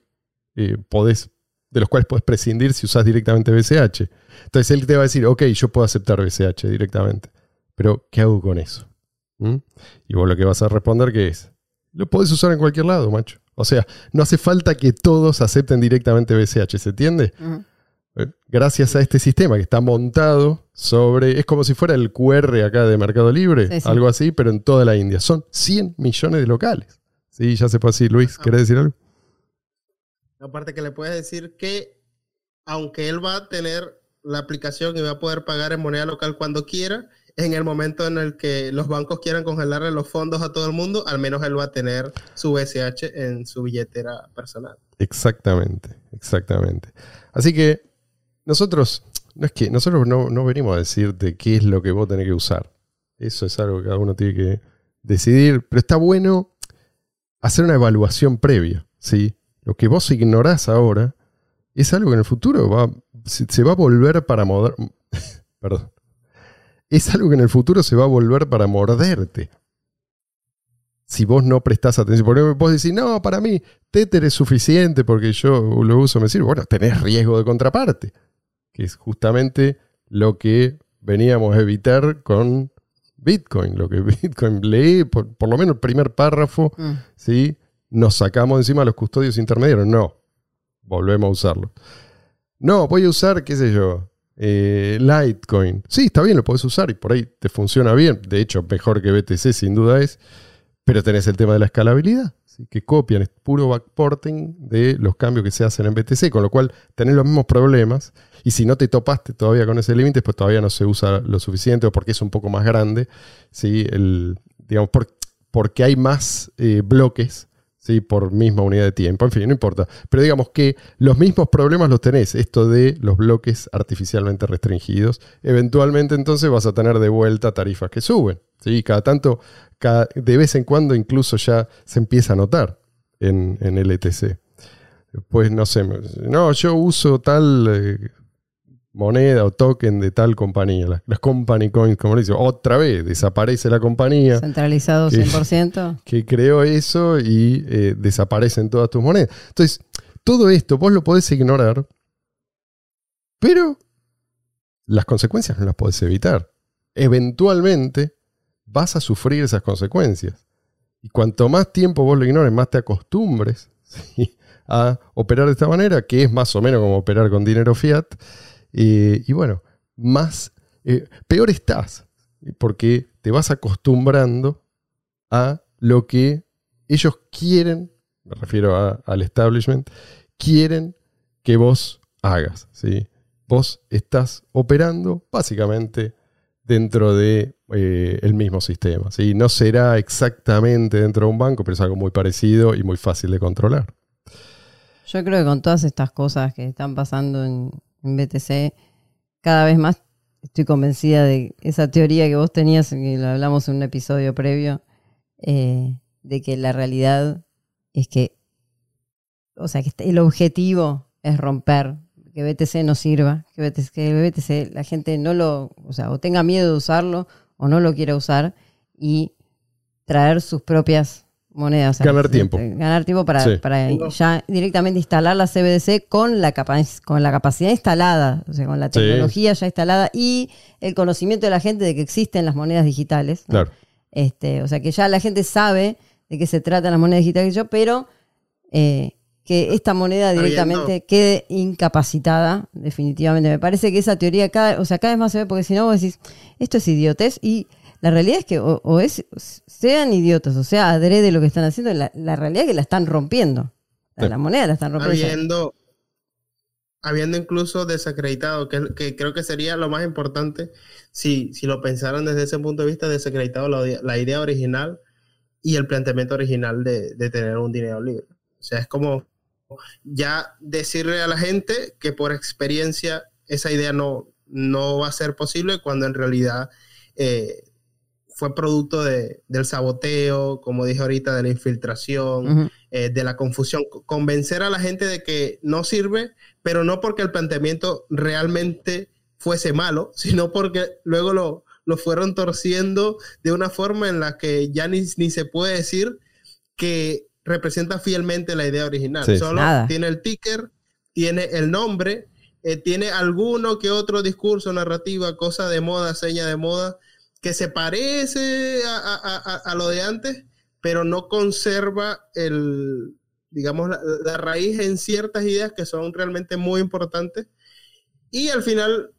eh, podés, de los cuales podés prescindir si usás directamente BCH. Entonces él te va a decir, ok, yo puedo aceptar BCH directamente, pero ¿qué hago con eso? ¿Mm? Y vos lo que vas a responder que es, lo podés usar en cualquier lado, macho. O sea, no hace falta que todos acepten directamente BCH, ¿se entiende? Eh, gracias a este sistema que está montado sobre, es como si fuera el QR acá de Mercado Libre, algo así, pero en toda la India. Son 100 millones de locales. Sí, ya se puede decir. Luis, ¿querés decir algo? Aparte que le puedes decir que aunque él va a tener la aplicación y va a poder pagar en moneda local cuando quiera, en el momento en el que los bancos quieran congelarle los fondos a todo el mundo, al menos él va a tener su BCH en su billetera personal. Exactamente, exactamente. Así que nosotros, no es que nosotros no, venimos a decirte qué es lo que vos tenés que usar. Eso es algo que cada uno tiene que decidir, pero está bueno hacer una evaluación previa, ¿sí? Lo que vos ignorás ahora es algo que en el futuro va, se, va a volver para Perdón es algo que en el futuro se va a volver para morderte. Si vos no prestás atención, porque vos decís, no, para mí Tether es suficiente porque yo lo uso, me sirve. Bueno, tenés riesgo de contraparte, que es justamente lo que veníamos a evitar con Bitcoin. Lo que Bitcoin lee, por, lo menos el primer párrafo, mm. ¿sí? nos sacamos encima los custodios intermediarios. No, volvemos a usarlo. No, voy a usar, qué sé yo, eh, Litecoin. Sí, está bien, lo puedes usar y por ahí te funciona bien. De hecho, mejor que BTC sin duda es. Pero tenés el tema de la escalabilidad. Que copian, es puro backporting de los cambios que se hacen en BTC, con lo cual tenés los mismos problemas. Y si no te topaste todavía con ese límite, pues todavía no se usa lo suficiente o porque es un poco más grande. ¿sí? Digamos, porque hay más eh, bloques ¿sí? por misma unidad de tiempo, en fin, no importa. Pero digamos que los mismos problemas los tenés, esto de los bloques artificialmente restringidos. Eventualmente entonces vas a tener de vuelta tarifas que suben. ¿sí? Cada tanto, de vez en cuando incluso ya se empieza a notar en, en el ETC. Pues no sé, no, yo uso tal eh, moneda o token de tal compañía, las, company coins, como le dice, otra vez desaparece la compañía. Centralizado 100%. Que, creó eso y eh, desaparecen todas tus monedas. Entonces, todo esto vos lo podés ignorar, pero las consecuencias no las podés evitar. Eventualmente vas a sufrir esas consecuencias. Y cuanto más tiempo vos lo ignores, más te acostumbres a operar de esta manera, que es más o menos como operar con dinero fiat, eh, y bueno, más, eh, peor estás, porque te vas acostumbrando a lo que ellos quieren, me refiero al establishment, quieren que vos hagas. ¿sí? Vos estás operando básicamente dentro de, eh, mismo sistema. ¿sí? No será exactamente dentro de un banco, pero es algo muy parecido y muy fácil de controlar. Yo creo que con todas estas cosas que están pasando en, en BTC, cada vez más estoy convencida de esa teoría que vos tenías, que lo hablamos en un episodio previo, eh, de que la realidad es que, o sea, que el objetivo es romper que BTC no sirva, que BTC, que BTC la gente no lo, o sea, o tenga miedo de usarlo o no lo quiera usar y traer sus propias monedas. o sea, Ganar tiempo. eh, Ganar tiempo para, Sí. para ya directamente instalar la CBDC con la, capa- con la capacidad instalada, o sea, con la Sí. tecnología ya instalada y el conocimiento de la gente de que existen las monedas digitales. ¿no? Claro. Este, o sea que ya la gente sabe de qué se tratan las monedas digitales, yo, pero eh, que esta moneda directamente quede incapacitada, definitivamente. Me parece que esa teoría cada, o sea, cada vez más se ve, porque si no vos decís, esto es idiotez, y la realidad es que o, o es, sean idiotas, o sea, adrede lo que están haciendo, la, la realidad es que la están rompiendo. La, Sí. la moneda la están rompiendo. habiendo, habiendo incluso desacreditado, que, que creo que sería lo más importante si, si lo pensaran desde ese punto de vista, desacreditado la, la idea original y el planteamiento original de, de tener un dinero libre. O sea, es como ya decirle a la gente que por experiencia esa idea no, no va a ser posible cuando en realidad eh, fue producto de, del saboteo, como dije ahorita, de la infiltración, eh, de la confusión, co- convencer a la gente de que no sirve, pero no porque el planteamiento realmente fuese malo, sino porque luego lo, lo fueron torciendo de una forma en la que ya ni, ni se puede decir que representa fielmente la idea original. Sí. Solo Nada. tiene el ticker, tiene el nombre, eh, tiene alguno que otro discurso, narrativa, cosa de moda, seña de moda, que se parece a, a- a- a lo de antes, pero no conserva el, digamos, la, la raíz en ciertas ideas que son realmente muy importantes. Y al final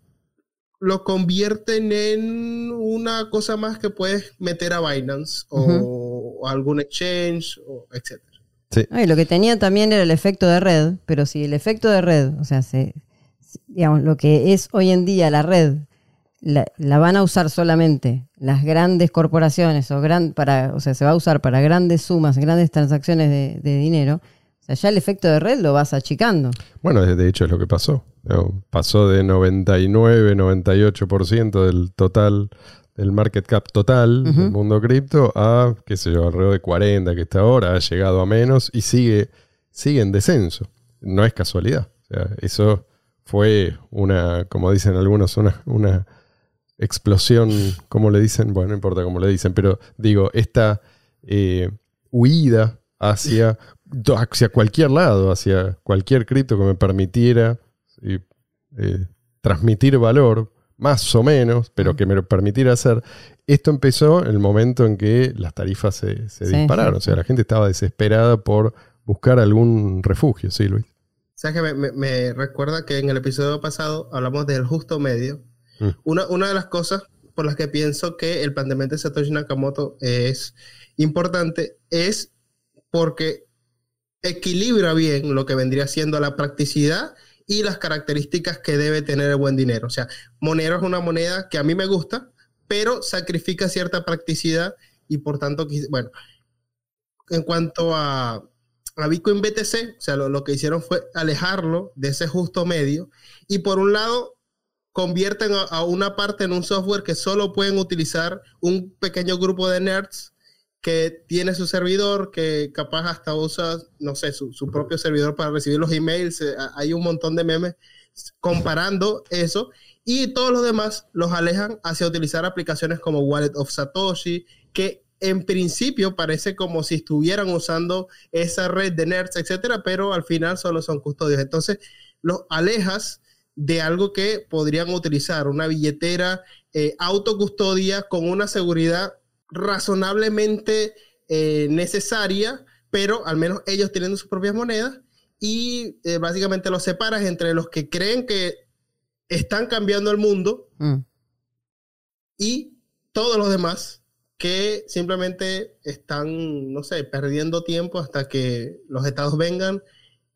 lo convierten en una cosa más que puedes meter a Binance o, o algún exchange, o etcétera. No, y lo que tenía también era el efecto de red, pero si el efecto de red, o sea, se, se- digamos, lo que es hoy en día la red, la, la van a usar solamente las grandes corporaciones o gran, para, o sea, se va a usar para grandes sumas, grandes transacciones de, de dinero, o sea, ya el efecto de red lo vas achicando. Bueno, de hecho es lo que pasó. Pasó de 99, 98% del total, del market cap total del mundo cripto a, qué sé yo, alrededor de 40 que está ahora, ha llegado a menos y sigue, sigue en descenso. No es casualidad. O sea, eso fue una, como dicen algunos, una, una explosión, ¿cómo le dicen? Bueno, no importa cómo le dicen, pero digo, esta eh, huida hacia, hacia cualquier lado, hacia cualquier cripto que me permitiera eh, transmitir valor, más o menos, pero que me lo permitiera hacer. Esto empezó en el momento en que las tarifas se, se Sí, dispararon. sí. O sea, la gente estaba desesperada por buscar algún refugio, ¿sí, Luis? ¿Sabes que me, me- me recuerda que en el episodio pasado hablamos del justo medio? Mm. Una, una de las cosas por las que pienso que el planteamiento de Satoshi Nakamoto es importante es porque equilibra bien lo que vendría siendo la practicidad y las características que debe tener el buen dinero. O sea, Monero es una moneda que a mí me gusta, pero sacrifica cierta practicidad y por tanto, bueno, en cuanto a, a Bitcoin BTC, o sea, lo, lo que hicieron fue alejarlo de ese justo medio y por un lado convierten a, una parte en un software que solo pueden utilizar un pequeño grupo de nerds que tiene su servidor, que capaz hasta usa, no sé, su, su propio servidor para recibir los emails. eh, Hay un montón de memes comparando eso y todos los demás los alejan hacia utilizar aplicaciones como Wallet of Satoshi, que en principio parece como si estuvieran usando esa red de nerds, etcétera, pero al final solo son custodios. Entonces, los alejas de algo que podrían utilizar, una billetera eh, autocustodia con una seguridad razonablemente eh, necesaria, pero al menos ellos tienen sus propias monedas y eh, básicamente los separas entre los que creen que están cambiando el mundo Mm. y todos los demás que simplemente están, no sé, perdiendo tiempo hasta que los estados vengan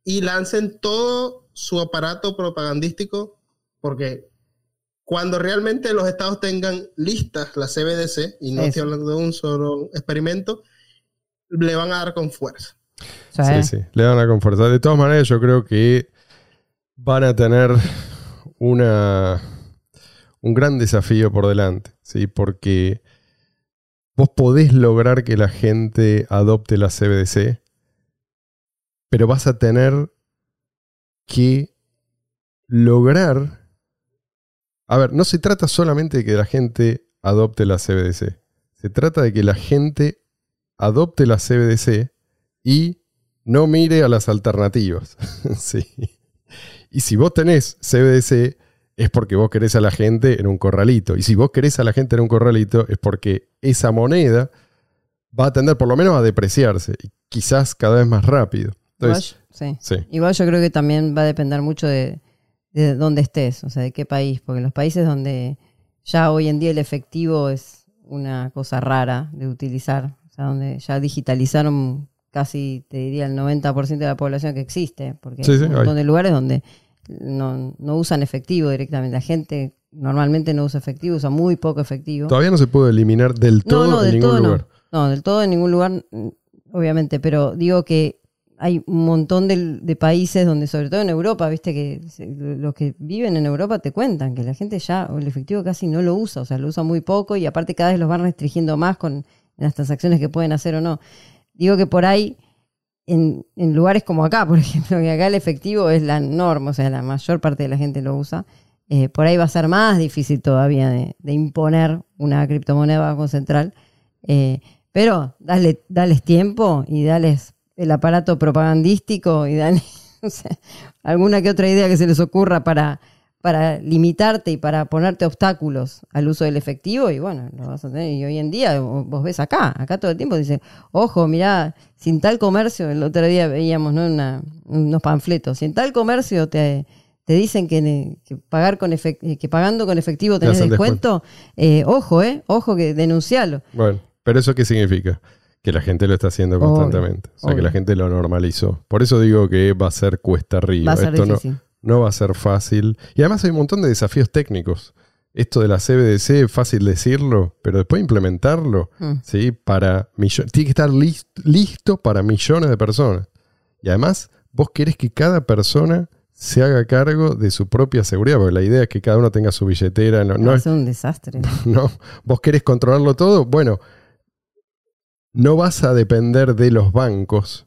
y lancen todo su aparato propagandístico, porque cuando realmente los estados tengan listas la CBDC, y no estoy hablando de un solo experimento, le van a dar con fuerza. Sí, sí, le dan la confortar. De todas maneras, yo creo que van a tener una, un gran desafío por delante, ¿sí? Porque vos podés lograr que la gente adopte la CBDC, pero vas a tener que lograr... A ver, no se trata solamente de que la gente adopte la CBDC. Se trata de que la gente adopte la CBDC y no mire a las alternativas. sí. Y si vos tenés CBDC, es porque vos querés a la gente en un corralito. Y si vos querés a la gente en un corralito, es porque esa moneda va a tender por lo menos a depreciarse. Quizás cada vez más rápido. Entonces, Igual, sí. sí. Igual yo creo que también va a depender mucho de, de dónde estés, o sea, de qué país, porque en los países donde ya hoy en día el efectivo es una cosa rara de utilizar, o sea, donde ya digitalizaron casi, te diría, el 90% de la población que existe, porque Sí, sí, hay un montón hay. de lugares donde no, no usan efectivo directamente, la gente normalmente no usa efectivo, usa muy poco efectivo. Todavía no se puede eliminar del todo No, no, en del ningún todo lugar. no. Del todo en ningún lugar, obviamente, pero digo que hay un montón de, países donde, sobre todo en Europa, viste que los que viven en Europa te cuentan que la gente ya el efectivo casi no lo usa, o sea, lo usa muy poco y aparte cada vez los van restringiendo más con las transacciones que pueden hacer o no. Digo que por ahí, en, lugares como acá, por ejemplo, que acá el efectivo es la norma, o sea, la mayor parte de la gente lo usa, eh, por ahí va a ser más difícil todavía de, de imponer una criptomoneda Banco Central. Eh, pero dale, dales tiempo y dales el aparato propagandístico y o sea, alguna que otra idea que se les ocurra para, para limitarte y para ponerte obstáculos al uso del efectivo y bueno, lo vas a tener. Y hoy en día vo- vos ves acá, acá todo el tiempo dice, ojo, mirá, sin tal comercio, el otro día veíamos ¿no? Una- unos panfletos, sin tal comercio te, te dicen que, pagar con efec- que pagando con efectivo Te tenés descuento, eh, ojo, eh, ojo que denuncialo. Bueno, pero ¿eso qué significa? Que la gente lo está haciendo Obvio, constantemente. o sea, que la gente lo normalizó. Por eso digo que va a ser cuesta arriba. Va a ser Esto no, difícil. no va a ser fácil. Y además hay un montón de desafíos técnicos. Esto de la CBDC es fácil decirlo, pero después implementarlo, Mm. ¿sí? Para millones. Tiene que estar lis- listo para millones de personas. Y además, vos querés que cada persona se haga cargo de su propia seguridad, porque la idea es que cada uno tenga su billetera. No, no Va a es ser un desastre. ¿no? ¿Vos querés controlarlo todo? Bueno, no vas a depender de los bancos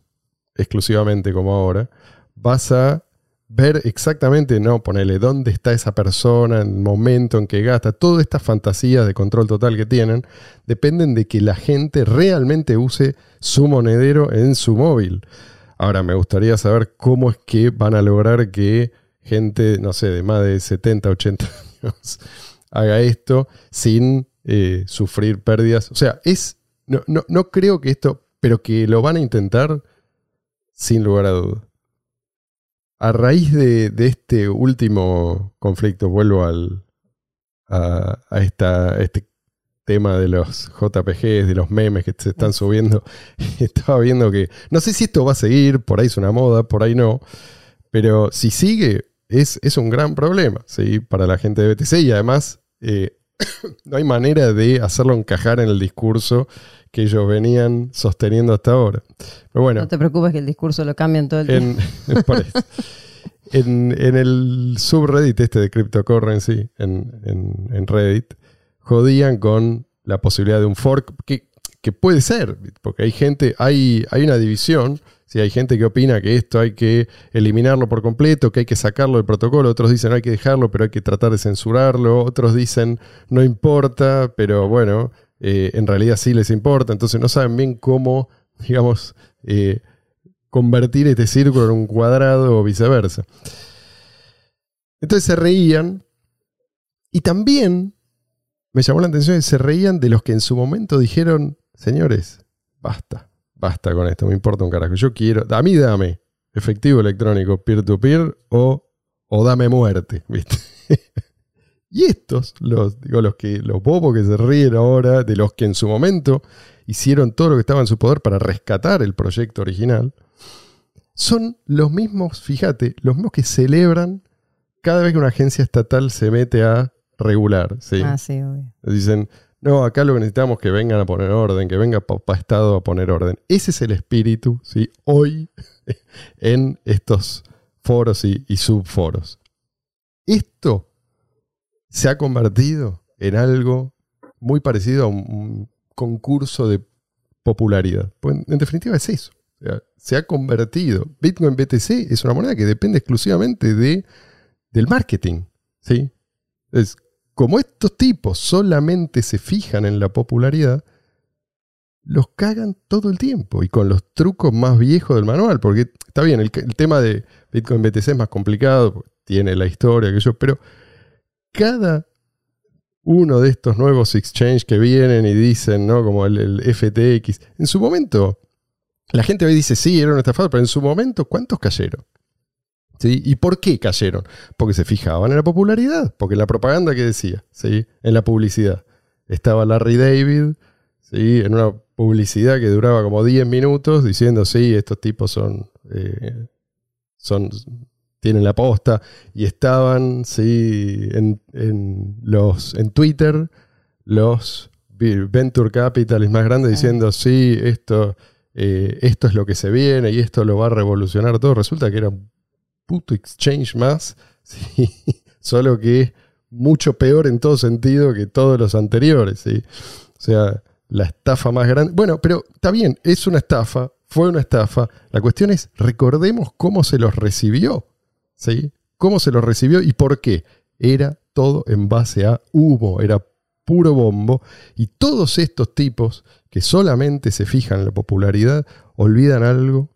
exclusivamente como ahora. Vas a ver exactamente, no, ponele dónde está esa persona, en el momento en que gasta. Todas estas fantasías de control total que tienen dependen de que la gente realmente use su monedero en su móvil. Ahora, me gustaría saber cómo es que van a lograr que gente, no sé, de más de 70, 80 años haga esto sin eh, sufrir pérdidas. O sea, es. No, no, no creo que esto. Pero que lo van a intentar sin lugar a duda. A raíz de, de este último conflicto, vuelvo al, a, a esta, a este tema de los JPGs, de los memes que se están subiendo. Estaba viendo que. No sé si esto va a seguir, por ahí es una moda, por ahí no. Pero si sigue, es, es un gran problema ¿sí? para la gente de BTC y además eh, no hay manera de hacerlo encajar en el discurso que ellos venían sosteniendo hasta ahora. Pero bueno, No te preocupes que el discurso lo cambian todo el tiempo. en, eso. En- en el subreddit este de cryptocurrency, en, en- en Reddit, jodían con la posibilidad de un fork, que, que puede ser, porque hay gente, hay, hay una división, si hay gente que opina que esto hay que eliminarlo por completo, que hay que sacarlo del protocolo, otros dicen hay que dejarlo, pero hay que tratar de censurarlo, otros dicen no importa, pero bueno, eh, en realidad sí les importa, entonces no saben bien cómo, digamos, eh, convertir este círculo en un cuadrado o viceversa. Entonces se reían y también me llamó la atención que se reían de los que en su momento dijeron, señores, basta, basta con esto, me importa un carajo, yo quiero, a mí dame efectivo electrónico peer-to-peer o, o dame muerte, ¿viste? Y estos, los, digo, los, que, los bobos que se ríen ahora, de los que en su momento hicieron todo lo que estaba en su poder para rescatar el proyecto original, son los mismos, fíjate, los mismos que celebran cada vez que una agencia estatal se mete a regular. ¿sí? Ah, sí, obvio. Dicen, no, acá lo que necesitamos es que vengan a poner orden, que venga papá Estado a poner orden. Ese es el espíritu, ¿sí? Hoy en estos foros y, y subforos. Esto se ha convertido en algo muy parecido a un, concurso de popularidad. Pues en, definitiva es eso. Se ha convertido. Bitcoin BTC es una moneda que depende exclusivamente de del marketing. ¿sí? Es, como estos tipos solamente se fijan en la popularidad, los cagan todo el tiempo y con los trucos más viejos del manual. Porque está bien, el, tema de Bitcoin BTC es más complicado, tiene la historia que pero cada uno de estos nuevos exchanges que vienen y dicen, ¿no? Como el, FTX, en su momento, la gente hoy dice, sí, era una estafador, pero en su momento, ¿cuántos cayeron? ¿Sí? ¿Y por qué cayeron? Porque se fijaban en la popularidad, porque la propaganda que decía, ¿sí? en la publicidad. Estaba Larry David, ¿sí? en una publicidad que duraba como 10 minutos diciendo, sí, estos tipos son, eh, son tienen la posta y estaban sí, en, en, los, en Twitter los venture capitalists más grandes diciendo, sí, esto, eh, esto es lo que se viene y esto lo va a revolucionar todo. Resulta que era un puto exchange más, ¿sí? solo que mucho peor en todo sentido que todos los anteriores. ¿sí? O sea, la estafa más grande. Bueno, pero está bien, es una estafa, fue una estafa. La cuestión es, recordemos cómo se los recibió. ¿Cómo se los recibió y por qué? Era todo en base a humo, era puro bombo. Y todos estos tipos que solamente se fijan en la popularidad olvidan algo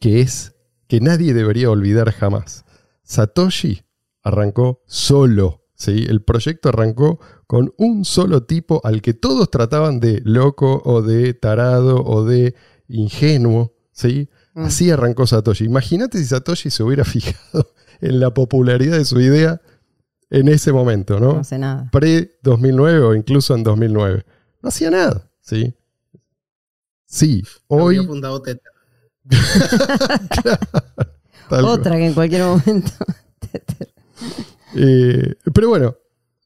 que es que nadie debería olvidar jamás. Satoshi arrancó solo. ¿sí? El proyecto arrancó con un solo tipo al que todos trataban de loco o de tarado o de ingenuo. ¿sí? Así arrancó Satoshi. Imagínate si Satoshi se hubiera fijado en la popularidad de su idea en ese momento, ¿no? No hace nada. Pre-2009 o incluso en 2009. No hacía nada, ¿sí? Sí, hoy... Fundado Tether. Cual. Otra que en cualquier momento. Eh, pero bueno,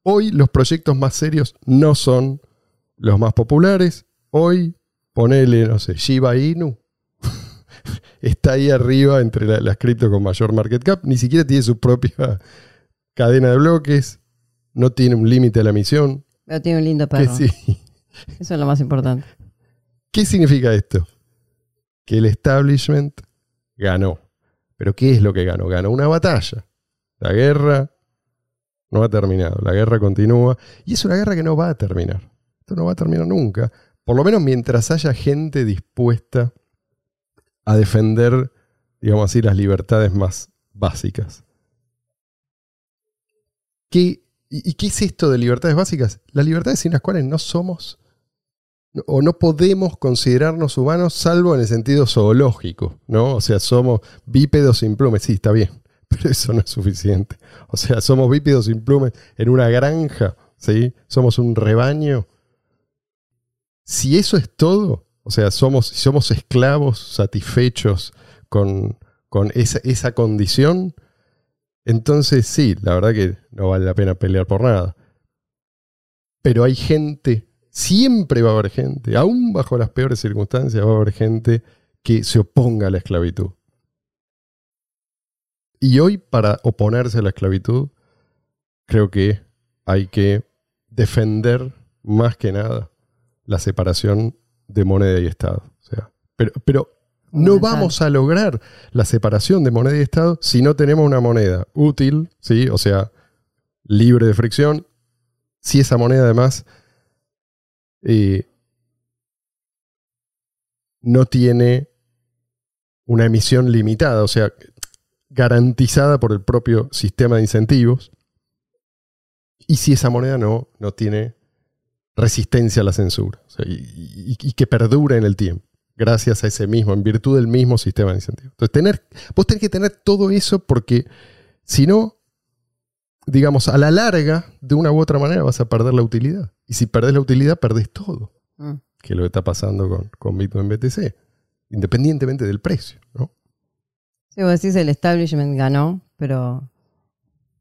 hoy los proyectos más serios no son los más populares. Hoy, ponele, no sé, Shiba Inu. está ahí arriba entre la- las cripto con mayor market cap. Ni siquiera tiene su propia cadena de bloques. No tiene un límite a la emisión. Pero tiene un lindo perro. sí. Eso es lo más importante. ¿Qué significa esto? Que el establishment ganó. ¿Pero qué es lo que ganó? Ganó una batalla. La guerra no ha terminado. La guerra continúa. Y es una guerra que no va a terminar. Esto no va a terminar nunca. Por lo menos mientras haya gente dispuesta a defender, digamos así, las libertades más básicas. ¿Qué, y, qué es esto de libertades básicas? Las libertades sin las cuales no somos o no podemos considerarnos humanos salvo en el sentido zoológico, ¿no? O sea, somos bípedos sin plumes, sí, está bien, pero eso no es suficiente. O sea, somos bípedos sin plumes en una granja, ¿sí? Somos un rebaño. Si eso es todo, o sea, somos, somos esclavos satisfechos con, con esa, esa condición, entonces sí, la verdad que no vale la pena pelear por nada. Pero hay gente siempre va a haber gente, aún bajo las peores circunstancias, va a haber gente que se oponga a la esclavitud. Y hoy, para oponerse a la esclavitud, creo que hay que defender más que nada la separación de moneda y Estado. O sea, pero, pero no vamos a lograr la separación de moneda y Estado si no tenemos una moneda útil, ¿sí? o sea, libre de fricción, si esa moneda además eh, no tiene una emisión limitada, o sea, garantizada por el propio sistema de incentivos, y si esa moneda no, no tiene resistencia a la censura, o sea, y, y- y que perdura en el tiempo, gracias a ese mismo, en virtud del mismo sistema de incentivos. Entonces, tener, vos tenés que tener todo eso porque si no, digamos, a la larga, de una u otra manera vas a perder la utilidad. Y si perdés la utilidad, perdés todo, Mm. que es lo que está pasando con, con Bitcoin BTC, independientemente del precio. ¿no? Sí, vos decís el establishment ganó, pero.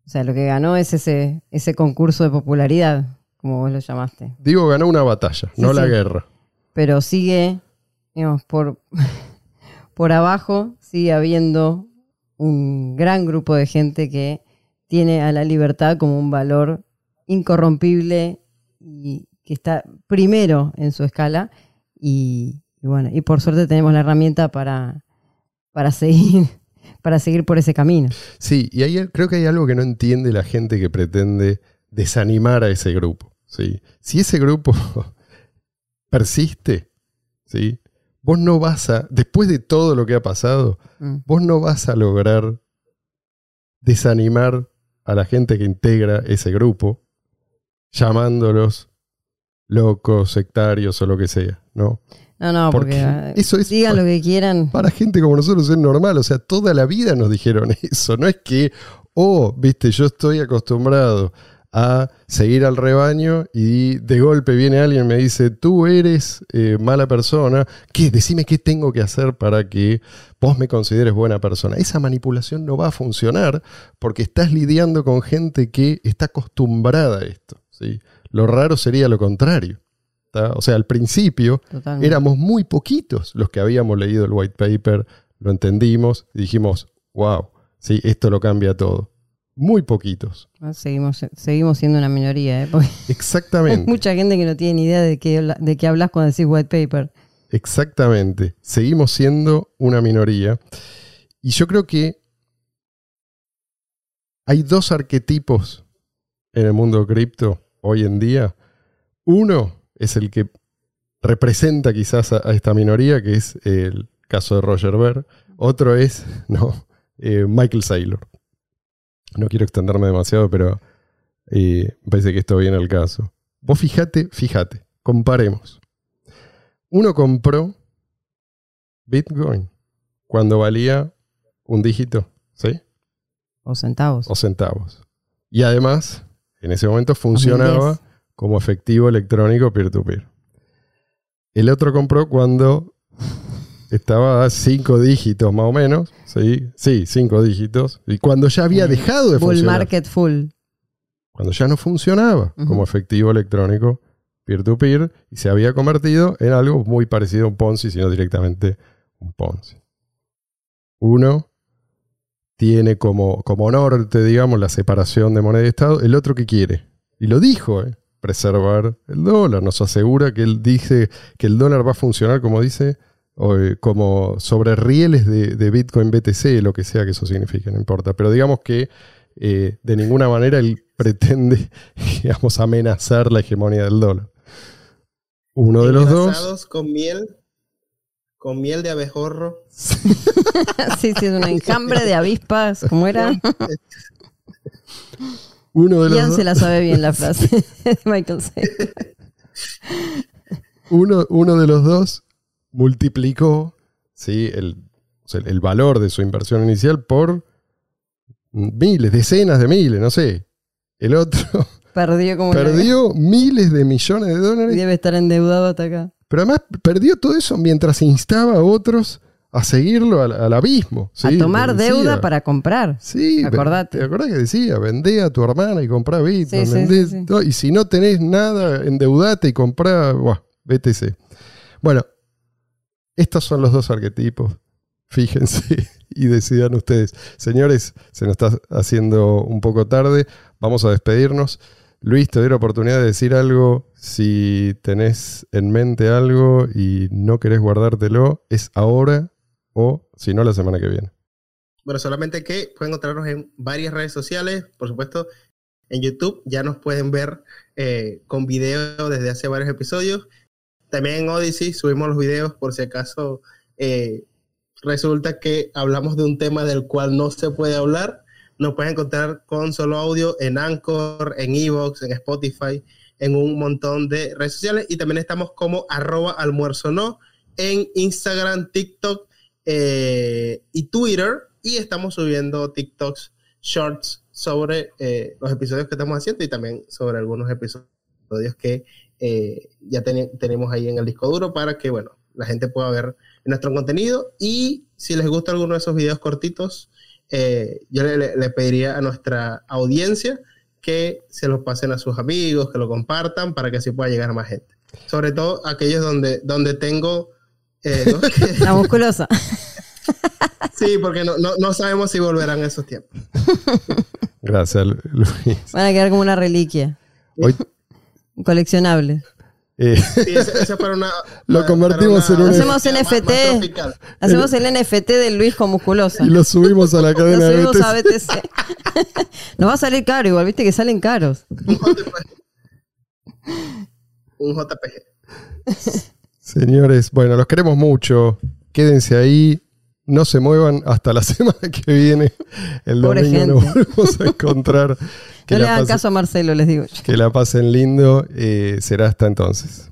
O sea, lo que ganó es ese, ese concurso de popularidad, como vos lo llamaste. Digo, ganó una batalla, Sí, no la guerra. Pero sigue, digamos, por, por abajo, sigue habiendo un gran grupo de gente que tiene a la libertad como un valor incorrompible y que está primero en su escala. Y, y bueno, y por suerte tenemos la herramienta para, para seguir para seguir por ese camino. Sí, y ahí creo que hay algo que no entiende la gente que pretende desanimar a ese grupo. ¿Sí? Si ese grupo persiste, ¿sí? vos no vas a, después de todo lo que ha pasado, Mm. vos no vas a lograr desanimar a la gente que integra ese grupo, llamándolos locos, sectarios o lo que sea, ¿no? No, no, porque, Porque ah, eso es digan lo que quieran. Para gente como nosotros es normal, o sea, toda la vida nos dijeron eso, no es que, oh, viste, yo estoy acostumbrado a seguir al rebaño y de golpe viene alguien y me dice, tú eres eh, mala persona, ¿qué? Decime qué tengo que hacer para que vos me consideres buena persona. Esa manipulación no va a funcionar porque estás lidiando con gente que está acostumbrada a esto. ¿sí? Lo raro sería lo contrario. ¿tá? O sea, al principio Totalmente. éramos muy poquitos los que habíamos leído el white paper, lo entendimos y dijimos, wow, sí, esto lo cambia todo. Muy poquitos. Ah, Seguimos, seguimos siendo una minoría, ¿eh? Porque hay Exactamente. mucha gente que no tiene ni idea de qué, de qué hablas cuando decís white paper. Exactamente. Seguimos siendo una minoría. Y yo creo que hay dos arquetipos en el mundo cripto hoy en día. Uno es el que representa quizás a, a esta minoría, que es el caso de Roger Ver. Otro es, no, eh, Michael Saylor. No quiero extenderme demasiado, pero eh, me parece que esto viene al caso. Vos fíjate, fíjate, comparemos. Uno compró Bitcoin cuando valía un dígito, ¿sí? O centavos. O centavos. Y además, en ese momento funcionaba 2010. como efectivo electrónico peer-to-peer. El otro compró cuando estaba a cinco dígitos más o menos, ¿sí? Sí, cinco dígitos. Y cuando ya había dejado de Bull funcionar. market full. Cuando ya no funcionaba como efectivo electrónico peer-to-peer y se había convertido en algo muy parecido a un Ponzi, sino directamente un Ponzi. Uno tiene como, como norte, digamos, la separación de moneda y Estado. El otro que quiere, y lo dijo, ¿eh? preservar el dólar. Nos asegura que él dice que el dólar va a funcionar, como dice, o, eh, como sobre rieles de, de Bitcoin BTC, lo que sea que eso signifique, no importa. Pero digamos que eh, de ninguna manera él pretende, digamos, amenazar la hegemonía del dólar. Uno de los dos. Con miel, con miel de abejorro. sí, sí, es un enjambre de avispas. ¿Cómo era? Uno de los Ian dos- se la sabe bien la frase de Michael Saylor. uno, uno de los dos multiplicó ¿sí? el, el valor de su inversión inicial por miles, decenas de miles, no sé. El otro Perdió como perdió miles de millones de dólares, debe estar endeudado hasta acá. pero además perdió todo eso mientras instaba a otros a seguirlo al, al abismo. a tomar deuda para comprar. Sí, Acordate. ¿Te acordás que decía? Vendé a tu hermana y comprá Bitcoin. Sí, vendé sí, y si no tenés nada, endeudate y comprá buah, BTC. Bueno, estos son los dos arquetipos. Fíjense y decidan ustedes. Señores, se nos está haciendo un poco tarde. Vamos a despedirnos. Luis, te doy la oportunidad de decir algo. Si tenés en mente algo y no querés guardártelo, es ahora o si no, la semana que viene. Bueno, solamente que pueden encontrarnos en varias redes sociales, por supuesto, en YouTube. Ya nos pueden ver eh, con video desde hace varios episodios. También en Odyssey subimos los videos por si acaso eh, resulta que hablamos de un tema del cual no se puede hablar. Nos pueden encontrar con solo audio en Anchor, en Evox, en Spotify, en un montón de redes sociales. Y también estamos como arroba almuerzo no en Instagram, TikTok eh, y Twitter. Y estamos subiendo TikToks, shorts sobre eh, los episodios que estamos haciendo y también sobre algunos episodios que eh, ya tenemos ahí en el disco duro para que, bueno, la gente pueda ver nuestro contenido. Y si les gusta alguno de esos videos cortitos, eh, yo le, le- le pediría a nuestra audiencia que se los pasen a sus amigos, que lo compartan para que así pueda llegar a más gente. Sobre todo aquellos donde, donde tengo... eh, La musculosa. sí, porque no, no, no sabemos si volverán esos tiempos. Gracias, Lu- Luis. Van a quedar como una reliquia. Hoy, coleccionable. Eh, Sí, ese, ese para una, Lo convertimos para en un- Hacemos NFT. más. Hacemos el NFT del Luis con musculosa. y lo subimos a la Lo cadena de a BTC. BTC. Nos va a salir caro igual, viste que salen caros. Un JPG. Un JPG. Señores, bueno, los queremos mucho. Quédense ahí. No se muevan hasta la semana que viene. El domingo nos volvemos a encontrar. Que, No le hagan pasen, caso a Marcelo, les digo. que la pasen lindo. Eh, será hasta entonces.